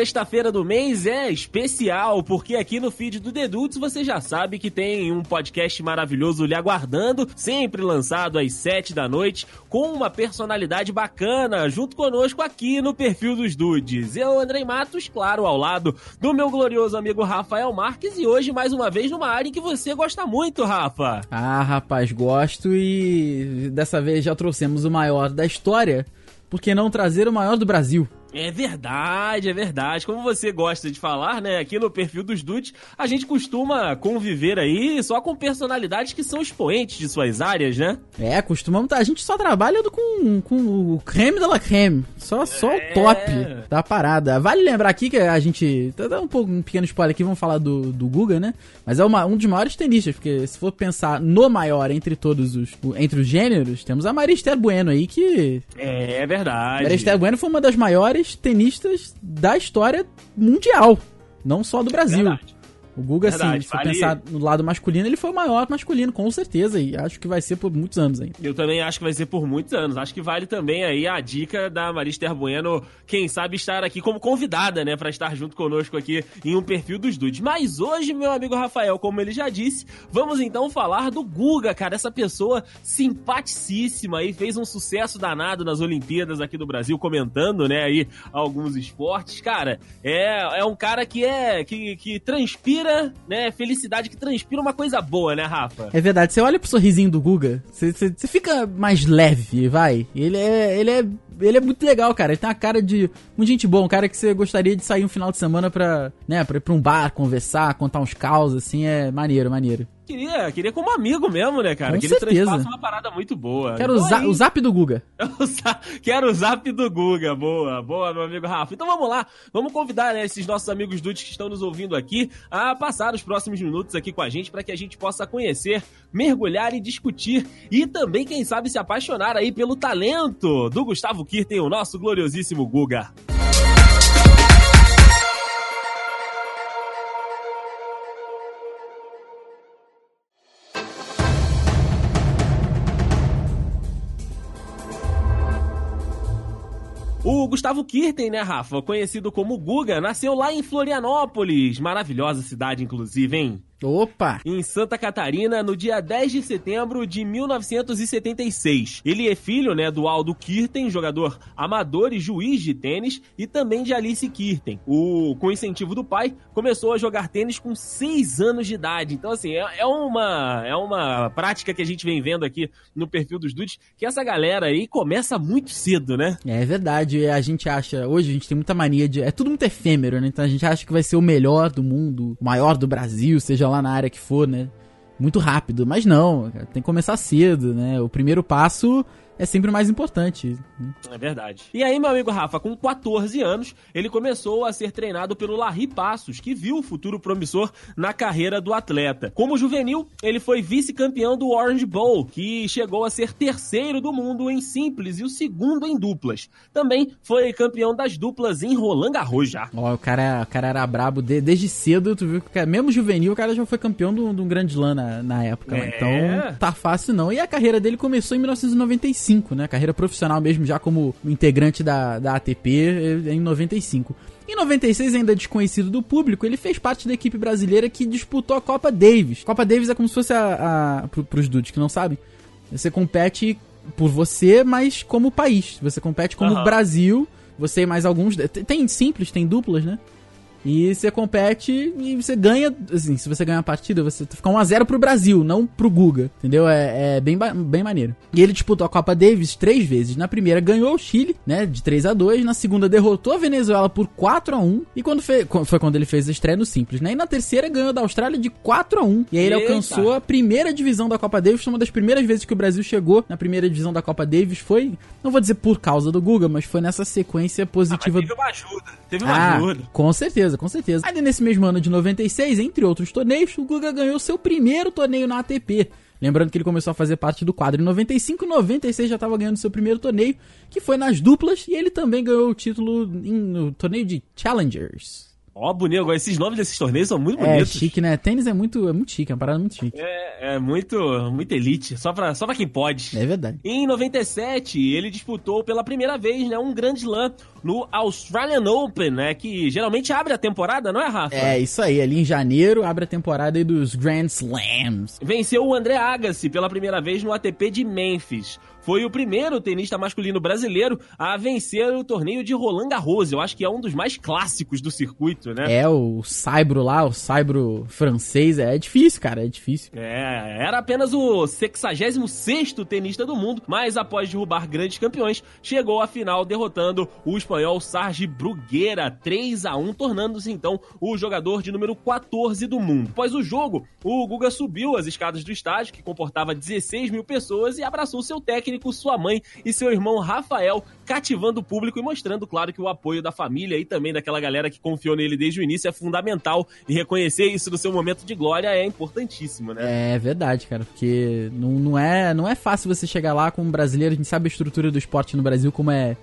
sexta-feira do mês é especial, porque aqui no feed do Dedutos você já sabe que tem um podcast maravilhoso lhe aguardando, sempre lançado às sete da noite, com uma personalidade bacana, junto conosco aqui no perfil dos Dudes. Eu, Andrei Matos, claro, ao lado do meu glorioso amigo Rafael Marques, e hoje mais uma vez numa área em que você gosta muito, Rafa. Ah, rapaz, gosto e dessa vez já trouxemos o maior da história. Por que não trazer o maior do Brasil? É verdade, é verdade. Como você gosta de falar, né? Aqui no perfil dos Dudes, a gente costuma conviver aí só com personalidades que são expoentes de suas áreas, né? É, costumamos. A gente só trabalha com, com o creme da la creme. Só, só é... o top da parada. Vale lembrar aqui que a gente. Tá dando um, pouco, um pequeno spoiler aqui, vamos falar do, do Guga, né? Mas é uma, um dos maiores tenistas, porque se for pensar no maior entre todos os. entre os gêneros, temos a Maria Esther Bueno aí, que. É, é verdade. Maria Esther Bueno foi uma das maiores tenistas da história mundial, não só do Brasil. Verdade. O Guga, assim, Verdade, assim, se vale... pensar no lado masculino, ele foi o maior masculino, com certeza, e acho que vai ser por muitos anos ainda. Eu também acho que vai ser por muitos anos. Acho que vale também aí a dica da Marister Bueno, quem sabe estar aqui como convidada, né, para estar junto conosco aqui em um perfil dos dudes. Mas hoje, meu amigo Rafael, como ele já disse, vamos então falar do Guga, cara, essa pessoa simpaticíssima aí, fez um sucesso danado nas Olimpíadas aqui do Brasil, comentando, né, aí alguns esportes. Cara, é, é um cara que é que, que transpira transpira, né? Felicidade que transpira uma coisa boa, né, Rafa? É verdade. Você olha pro sorrisinho do Guga, você, você, você fica mais leve, vai. Ele é, ele é ele é muito legal, cara. Ele tem uma cara de um gente bom, um cara que você gostaria de sair um final de semana pra, né, pra ir pra um bar, conversar, contar uns caos, assim, é maneiro, maneiro. Queria, queria como amigo mesmo, né, cara? Com que certeza. ele uma parada muito boa. Quero então, o, o zap do Guga. Quero o zap do Guga. Boa, boa, meu amigo Rafa. Então vamos lá, vamos convidar né, esses nossos amigos dudes que estão nos ouvindo aqui a passar os próximos minutos aqui com a gente para que a gente possa conhecer, mergulhar e discutir e também, quem sabe, se apaixonar aí pelo talento do Gustavo Kirten, o nosso gloriosíssimo Guga. O Gustavo Kirten, né, Rafa? Conhecido como Guga, nasceu lá em Florianópolis. Maravilhosa cidade, inclusive, hein? Opa! Em Santa Catarina, no dia 10 de setembro de 1976. Ele é filho, né, do Aldo Kirten, jogador amador e juiz de tênis, e também de Alice Kirten. O, com incentivo do pai, começou a jogar tênis com 6 anos de idade. Então, assim, é, é, uma, é uma prática que a gente vem vendo aqui no perfil dos dudes, que essa galera aí começa muito cedo, né? É verdade. A gente acha, hoje a gente tem muita mania de. É tudo muito efêmero, né? Então a gente acha que vai ser o melhor do mundo, o maior do Brasil, seja lá na área que for, né? Muito rápido. Mas não, tem que começar cedo, né? O primeiro passo é sempre o mais importante. É verdade. E aí, meu amigo Rafa, com 14 anos, ele começou a ser treinado pelo Larry Passos, que viu o futuro promissor na carreira do atleta. Como juvenil, ele foi vice-campeão do Orange Bowl, que chegou a ser terceiro do mundo em simples e o segundo em duplas. Também foi campeão das duplas em Roland Garros já. Ó, o cara, o cara era brabo de, desde cedo, tu viu que cara, mesmo juvenil, o cara já foi campeão de um grande slam na, na época. Né? É. Então, tá fácil não. E a carreira dele começou em 1995 95, né? Carreira profissional mesmo, já como integrante da, da ATP eh, em 95. Em 96, ainda desconhecido do público, ele fez parte da equipe brasileira que disputou a Copa Davis. Copa Davis é como se fosse a. a pro, pros dudes que não sabem. Você compete por você, mas como país. Você compete como uhum. Brasil, você e mais alguns. Tem simples, tem duplas, né? E você compete e você ganha, assim, se você ganhar a partida, você fica 1x0 pro Brasil, não pro Guga, entendeu? É, é bem, bem maneiro. E ele disputou a Copa Davis três vezes. Na primeira ganhou o Chile, né, de 3 a 2 Na segunda derrotou a Venezuela por 4 a 1 E quando fez, foi quando ele fez a estreia no Simples, né? E na terceira ganhou da Austrália de 4 a 1 E aí ele Eita. alcançou a primeira divisão da Copa Davis. Uma das primeiras vezes que o Brasil chegou na primeira divisão da Copa Davis. Foi, não vou dizer por causa do Guga, mas foi nessa sequência positiva. Ah, teve uma ajuda, teve uma ah, ajuda. Com certeza certeza, com certeza. Ainda nesse mesmo ano de 96, entre outros torneios, o Guga ganhou seu primeiro torneio na ATP. Lembrando que ele começou a fazer parte do quadro em 95 e 96 já estava ganhando seu primeiro torneio, que foi nas duplas, e ele também ganhou o título em, no torneio de Challengers. Ó, oh, bonito. Esses nomes desses torneios são muito é, bonitos. É chique, né? Tênis é muito, é muito chique, é uma parada muito chique. É, é muito, muito elite. Só pra, só pra quem pode. É verdade. Em 97, ele disputou pela primeira vez, né? Um grande slam no Australian Open, né? Que geralmente abre a temporada, não é, Rafa? É, isso aí. Ali em janeiro abre a temporada dos Grand Slams. Venceu o André Agassi pela primeira vez no ATP de Memphis foi o primeiro tenista masculino brasileiro a vencer o torneio de Roland Garros. Eu acho que é um dos mais clássicos do circuito, né? É, o Saibro lá, o Saibro francês, é difícil, cara, é difícil. É, era apenas o 66 tenista do mundo, mas após derrubar grandes campeões, chegou à final derrotando o espanhol Sarge Bruguera 3 a 1 tornando-se então o jogador de número 14 do mundo. Após o jogo, o Guga subiu as escadas do estádio, que comportava 16 mil pessoas, e abraçou seu técnico técnico, sua mãe e seu irmão Rafael, cativando o público e mostrando, claro, que o apoio da família e também daquela galera que confiou nele desde o início é fundamental. E reconhecer isso no seu momento de glória é importantíssimo, né? É verdade, cara, porque não, não, é, não é fácil você chegar lá como brasileiro, a gente sabe a estrutura do esporte no Brasil como é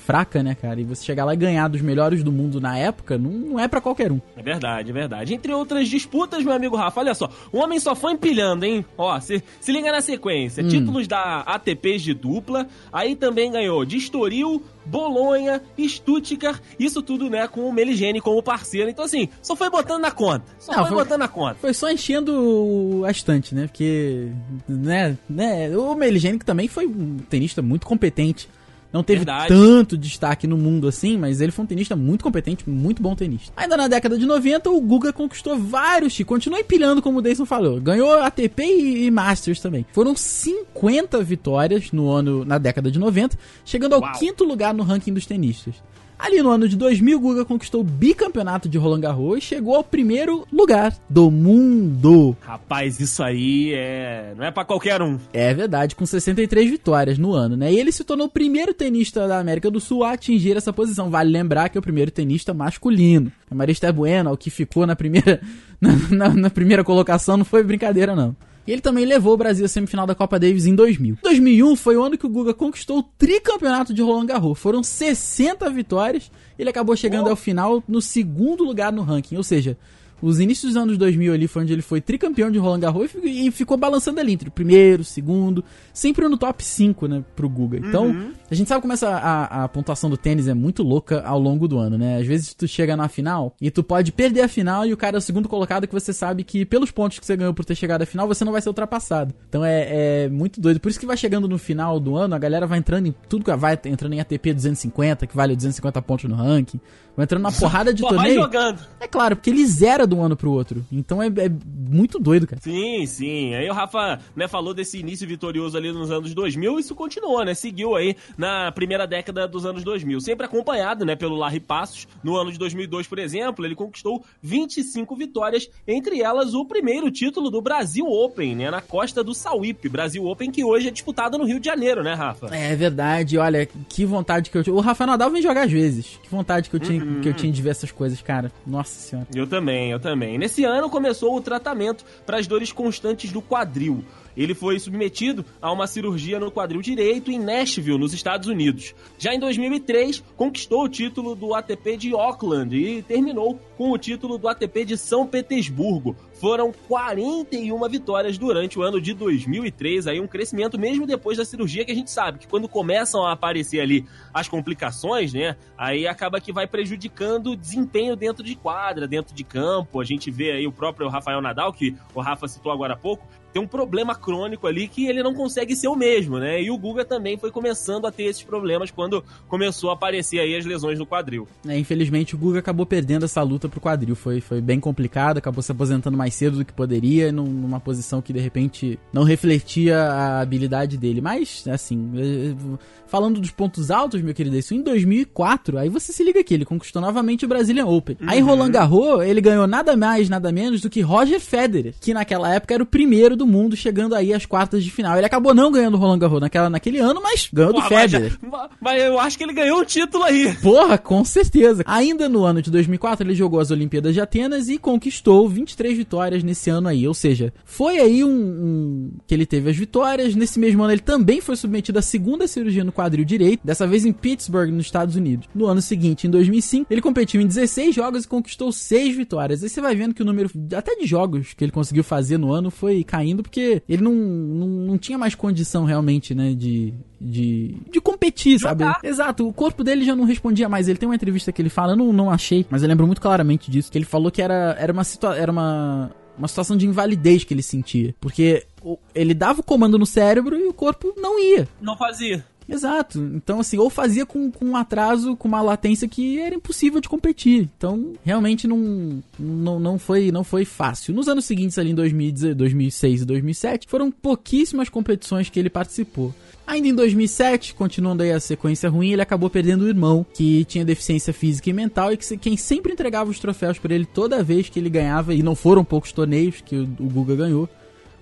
fraca, né, cara? E você chegar lá e ganhar dos melhores do mundo na época, não, não é para qualquer um. É verdade, é verdade. Entre outras disputas, meu amigo Rafa, olha só, o homem só foi empilhando, hein? Ó, se, se liga na sequência. Hum. Títulos da ATPs de dupla, aí também ganhou de Estoril, Bolonha, Stuttgart, isso tudo, né, com o Meligene como parceiro. Então, assim, só foi botando na conta. Só Não, foi, foi, botando na conta. Foi só enchendo a estante, né? Porque, né, né, o Meligene que também foi um tenista muito competente não teve Verdade. tanto destaque no mundo assim, mas ele foi um tenista muito competente, muito bom tenista. Ainda na década de 90, o Guga conquistou vários títulos, continua empilhando, como o Dayson falou. Ganhou ATP e, Masters também. Foram 50 vitórias no ano, na década de 90, chegando ao Uau. quinto lugar no ranking dos tenistas. Ali no ano de 2000, Guga conquistou o bicampeonato de Roland Garros e chegou ao primeiro lugar do mundo. Rapaz, isso aí é não é para qualquer um. É verdade, com 63 vitórias no ano, né? E ele se tornou o primeiro tenista da América do Sul a atingir essa posição. Vale lembrar que é o primeiro tenista masculino. A Marista Bueno, o que ficou na primeira na, na, na primeira colocação, não foi brincadeira não. E ele também levou o Brasil à semifinal da Copa Davis em 2000. 2001 foi o ano que o Guga conquistou o tricampeonato de Roland Garros. Foram 60 vitórias. Ele acabou chegando oh. ao final no segundo lugar no ranking. Ou seja, os inícios dos anos 2000 ali foi onde ele foi tricampeão de Roland Garros e ficou balançando ali entre o primeiro, segundo, sempre no top 5, né, pro Guga. Então, uhum. a gente sabe como essa, a, a, pontuação do tênis é muito louca ao longo do ano, né? Às vezes tu chega na final e tu pode perder a final e o cara é o segundo colocado que você sabe que pelos pontos que você ganhou por ter chegado à final, você não vai ser ultrapassado. Então é, é muito doido. Por isso que vai chegando no final do ano, a galera vai entrando em tudo, vai entrando em ATP 250, que vale 250 pontos no ranking. Vai entrando na porrada de torneio. Vai jogando. É claro, porque ele zera de um ano pro outro. Então é, é, muito doido, cara. Sim, sim. Aí o Rafa né, falou desse início vitorioso ali nos anos 2000 e isso continuou, né? Seguiu aí na primeira década dos anos 2000. Sempre acompanhado, né, pelo Larry Passos. No ano de 2002, por exemplo, ele conquistou 25 vitórias, entre elas o primeiro título do Brasil Open, né? Na costa do Sauípe. Brasil Open que hoje é disputado no Rio de Janeiro, né, Rafa? É verdade. Olha, que vontade que eu tinha. O Rafa Nadal vem jogar às vezes. Que vontade que eu tinha que eu tinha de ver essas coisas, cara. Nossa senhora. Eu também, eu também. Nesse ano começou o tratamento para as dores constantes do quadril. Ele foi submetido a uma cirurgia no quadril direito em Nashville, nos Estados Unidos. Já em 2003, conquistou o título do ATP de Auckland e terminou com o título do ATP de São Petersburgo. Foram 41 vitórias durante o ano de 2003, aí um crescimento mesmo depois da cirurgia que a gente sabe que quando começam a aparecer ali as complicações, né, aí acaba que vai prejudicando o desempenho dentro de quadra, dentro de campo. A gente vê aí o próprio Rafael Nadal, que o Rafa citou agora há pouco, tem um problema crônico ali que ele não consegue ser o mesmo, né? E o Guga também foi começando a ter esses problemas quando começou a aparecer aí as lesões no quadril. É, infelizmente o Guga acabou perdendo essa luta pro quadril, foi, foi bem complicado, acabou se aposentando mais cedo do que poderia, numa posição que de repente não refletia a habilidade dele. Mas, assim, é, falando dos pontos altos, meu querido, isso em 2004, aí você se liga aqui, ele conquistou novamente o Brazilian Open. Uhum. Aí Roland Garros, ele ganhou nada mais, nada menos do que Roger Federer, que naquela época era o primeiro do mundo, chegando aí às quartas de final. Ele acabou não ganhando o Roland Garros naquela, naquele ano, mas ganhou Porra, do Federer. Mas, mas, eu acho que ele ganhou um título aí. Porra, com certeza. Ainda no ano de 2004, ele jogou as Olimpíadas de Atenas e conquistou 23 vitórias nesse ano aí. Ou seja, foi aí um, um que ele teve as vitórias. Nesse mesmo ano, ele também foi submetido à segunda cirurgia no quadril direito, dessa vez em Pittsburgh, nos Estados Unidos. No ano seguinte, em 2005, ele competiu em 16 jogos e conquistou 6 vitórias. Aí você vai vendo que o número até de jogos que ele conseguiu fazer no ano foi caindo, porque ele não, não, não tinha mais condição realmente, né, de, de, de competir, sabe? Exato, o corpo dele já não respondia mais. Ele tem uma entrevista que ele fala, eu não, não achei, mas eu lembro muito claramente disso, que ele falou que era, era uma situação, era uma, uma situação de invalidez que ele sentia. Porque ele dava o comando no cérebro e o corpo não ia. Não fazia. Exato. Então, assim, ou fazia com, com um atraso, com uma latência que era impossível de competir. Então, realmente não, não, não, foi, não foi fácil. Nos anos seguintes, ali em 2006 e 2007, foram pouquíssimas competições que ele participou. Ainda em 2007, continuando aí a sequência ruim, ele acabou perdendo o irmão, que tinha deficiência física e mental, e que quem sempre entregava os troféus para ele toda vez que ele ganhava, e não foram poucos torneios que o, o Guga ganhou,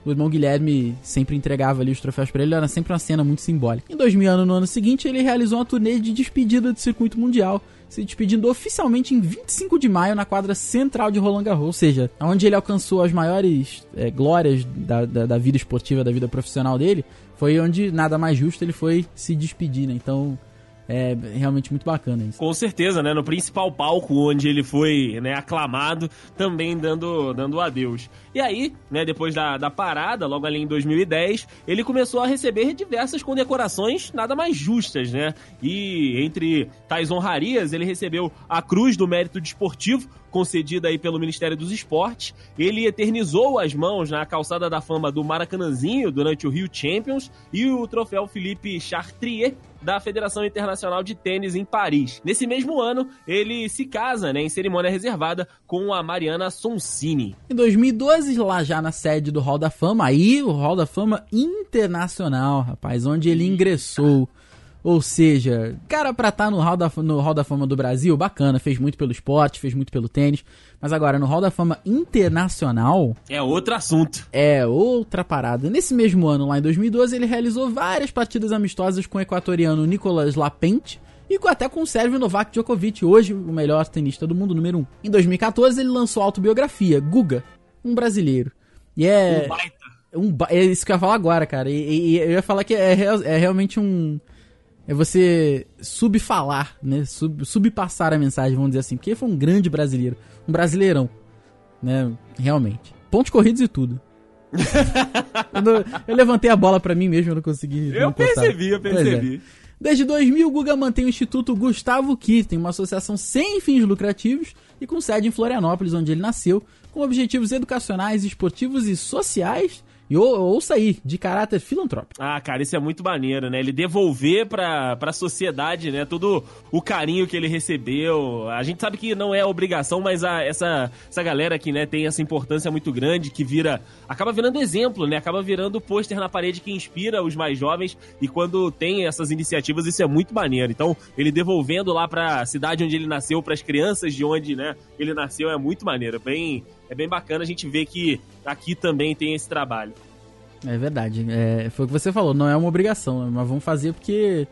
o irmão Guilherme sempre entregava ali os troféus para ele, era sempre uma cena muito simbólica. Em 2000, no ano seguinte, ele realizou uma turnê de despedida do circuito mundial, se despedindo oficialmente em 25 de maio na quadra central de Roland Garros, ou seja, onde ele alcançou as maiores é, glórias da, da, da, vida esportiva, da vida profissional dele, foi onde nada mais justo ele foi se despedir, né? Então, é realmente muito bacana isso. Com certeza, né? No principal palco onde ele foi né, aclamado, também dando, dando adeus. E aí, né, depois da, da parada, logo ali em 2010, ele começou a receber diversas condecorações nada mais justas, né? E entre tais honrarias, ele recebeu a Cruz do Mérito Desportivo, concedida aí pelo Ministério dos Esportes. Ele eternizou as mãos na calçada da fama do Maracanãzinho durante o Rio Champions e o troféu Philippe Chartrier da Federação Internacional de Tênis em Paris. Nesse mesmo ano, ele se casa, né, em cerimônia reservada com a Mariana Sonsini. Em 2012, lá já na sede do Hall da Fama, aí o Hall da Fama Internacional, rapaz, onde ele ingressou ou seja, cara pra estar tá no hall, da, no hall da Fama do Brasil, bacana, fez muito pelo esporte, fez muito pelo tênis. Mas agora, no Hall da Fama Internacional. É outro assunto. É outra parada. Nesse mesmo ano, lá em 2012, ele realizou várias partidas amistosas com o equatoriano Nicolas Lapente e até com o sérvio Novak Djokovic, hoje o melhor tenista do mundo, número 1. Um. Em 2014, ele lançou a autobiografia, Guga, um brasileiro. E é. Um baita. Um ba... É isso que eu ia falar agora, cara. E, e, e eu ia falar que é, é realmente um é você subfalar, né? Sub, subpassar a mensagem, vamos dizer assim. Porque ele foi um grande brasileiro. Um brasileirão. Né? Realmente. Pontos corridos e tudo. eu, eu, levantei a bola para mim mesmo, eu não consegui. Eu percebi, eu percebi. É. Desde 2000, o Guga mantém o Instituto Gustavo Kirten, uma associação sem fins lucrativos e com sede em Florianópolis, onde ele nasceu, com objetivos educacionais, esportivos e sociais e ou, ouça aí, de caráter filantrópico. Ah, cara, isso é muito maneiro, né? Ele devolver pra, pra sociedade, né? Todo o carinho que ele recebeu. A gente sabe que não é obrigação, mas a, essa, essa galera que né, tem essa importância muito grande, que vira. acaba virando exemplo, né? Acaba virando pôster na parede que inspira os mais jovens. E quando tem essas iniciativas, isso é muito maneiro. Então, ele devolvendo lá pra cidade onde ele nasceu, para as crianças de onde né, ele nasceu, é muito maneiro. Bem, é bem bacana a gente ver que aqui também tem esse trabalho. É verdade. É, foi o que você falou, não é uma obrigação, mas vamos fazer porque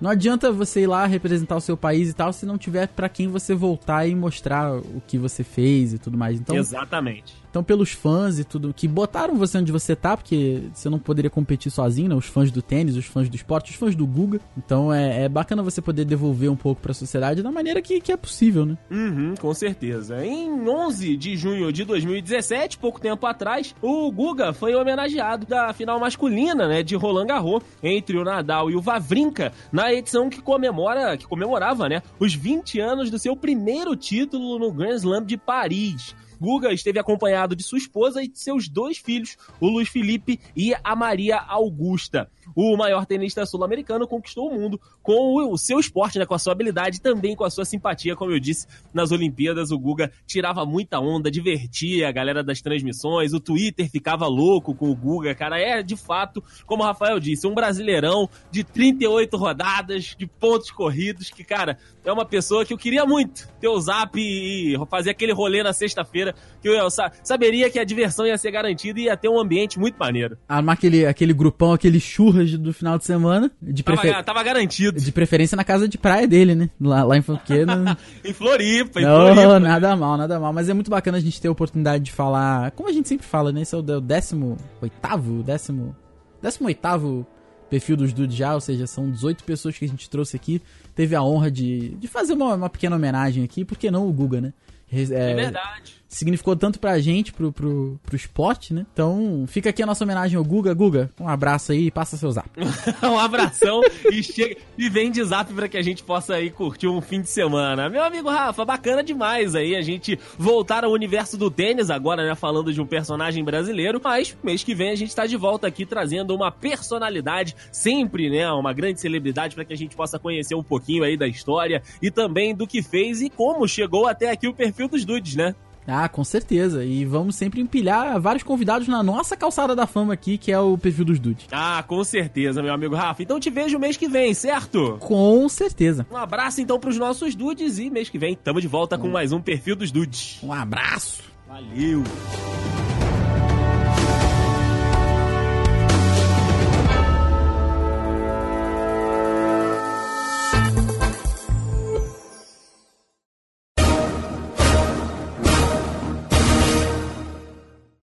não adianta você ir lá representar o seu país e tal se não tiver para quem você voltar e mostrar o que você fez e tudo mais. Então, Exatamente. Então, pelos fãs e tudo, que botaram você onde você tá, porque você não poderia competir sozinho, né? Os fãs do tênis, os fãs do esporte, os fãs do Guga. Então, é, é bacana você poder devolver um pouco pra sociedade da maneira que, que é possível, né? Uhum, com certeza. Em 11 de junho de 2017, pouco tempo atrás, o Guga foi homenageado da final masculina, né, de Roland Garros, entre o Nadal e o Vavrinka, na edição que comemora, que comemorava, né, os 20 anos do seu primeiro título no Grand Slam de Paris. Guga esteve acompanhado de sua esposa e de seus dois filhos, o Luiz Felipe e a Maria Augusta. O maior tenista sul-americano conquistou o mundo com o seu esporte, né, com a sua habilidade, também com a sua simpatia, como eu disse, nas Olimpíadas o Guga tirava muita onda, divertia a galera das transmissões, o Twitter ficava louco com o Guga, cara, é de fato, como o Rafael disse, um brasileirão de 38 rodadas, de pontos corridos, que, cara, é uma pessoa que eu queria muito ter o zap e fazer aquele rolê na sexta-feira quinta-feira, que eu saberia que a diversão ia ser garantida e ia ter um ambiente muito maneiro. Armar aquele, aquele grupão, aquele churras do final de semana. De prefer... tava, tava garantido. De preferência na casa de praia dele, né? Lá, lá em Fonqueira. em Floripa, em Não, Floripa. nada mal, nada mal. Mas é muito bacana a gente ter a oportunidade de falar, como a gente sempre fala, né? Esse é o 18 oitavo, décimo, décimo oitavo perfil dos Dudes já, ou seja, são 18 pessoas que a gente trouxe aqui. Teve a honra de, de fazer uma, uma pequena homenagem aqui, por que não o Guga, né? É, é verdade significou tanto pra gente, pro, pro, pro esporte, né? Então, fica aqui a nossa homenagem ao Guga. Guga, um abraço aí e passa seu zap. um abração e chega e vem de zap pra que a gente possa aí curtir um fim de semana. Meu amigo Rafa, bacana demais aí a gente voltar ao universo do tênis agora, né? Falando de um personagem brasileiro, mas mês que vem a gente tá de volta aqui trazendo uma personalidade, sempre, né? Uma grande celebridade para que a gente possa conhecer um pouquinho aí da história e também do que fez e como chegou até aqui o perfil dos dudes, né? Ah, com certeza. E vamos sempre empilhar vários convidados na nossa calçada da fama aqui, que é o perfil dos dudes. Ah, com certeza, meu amigo Rafa. Então te vejo mês que vem, certo? Com certeza. Um abraço então pros nossos dudes e mês que vem tamo de volta com mais um perfil dos dudes. Um abraço. Valeu.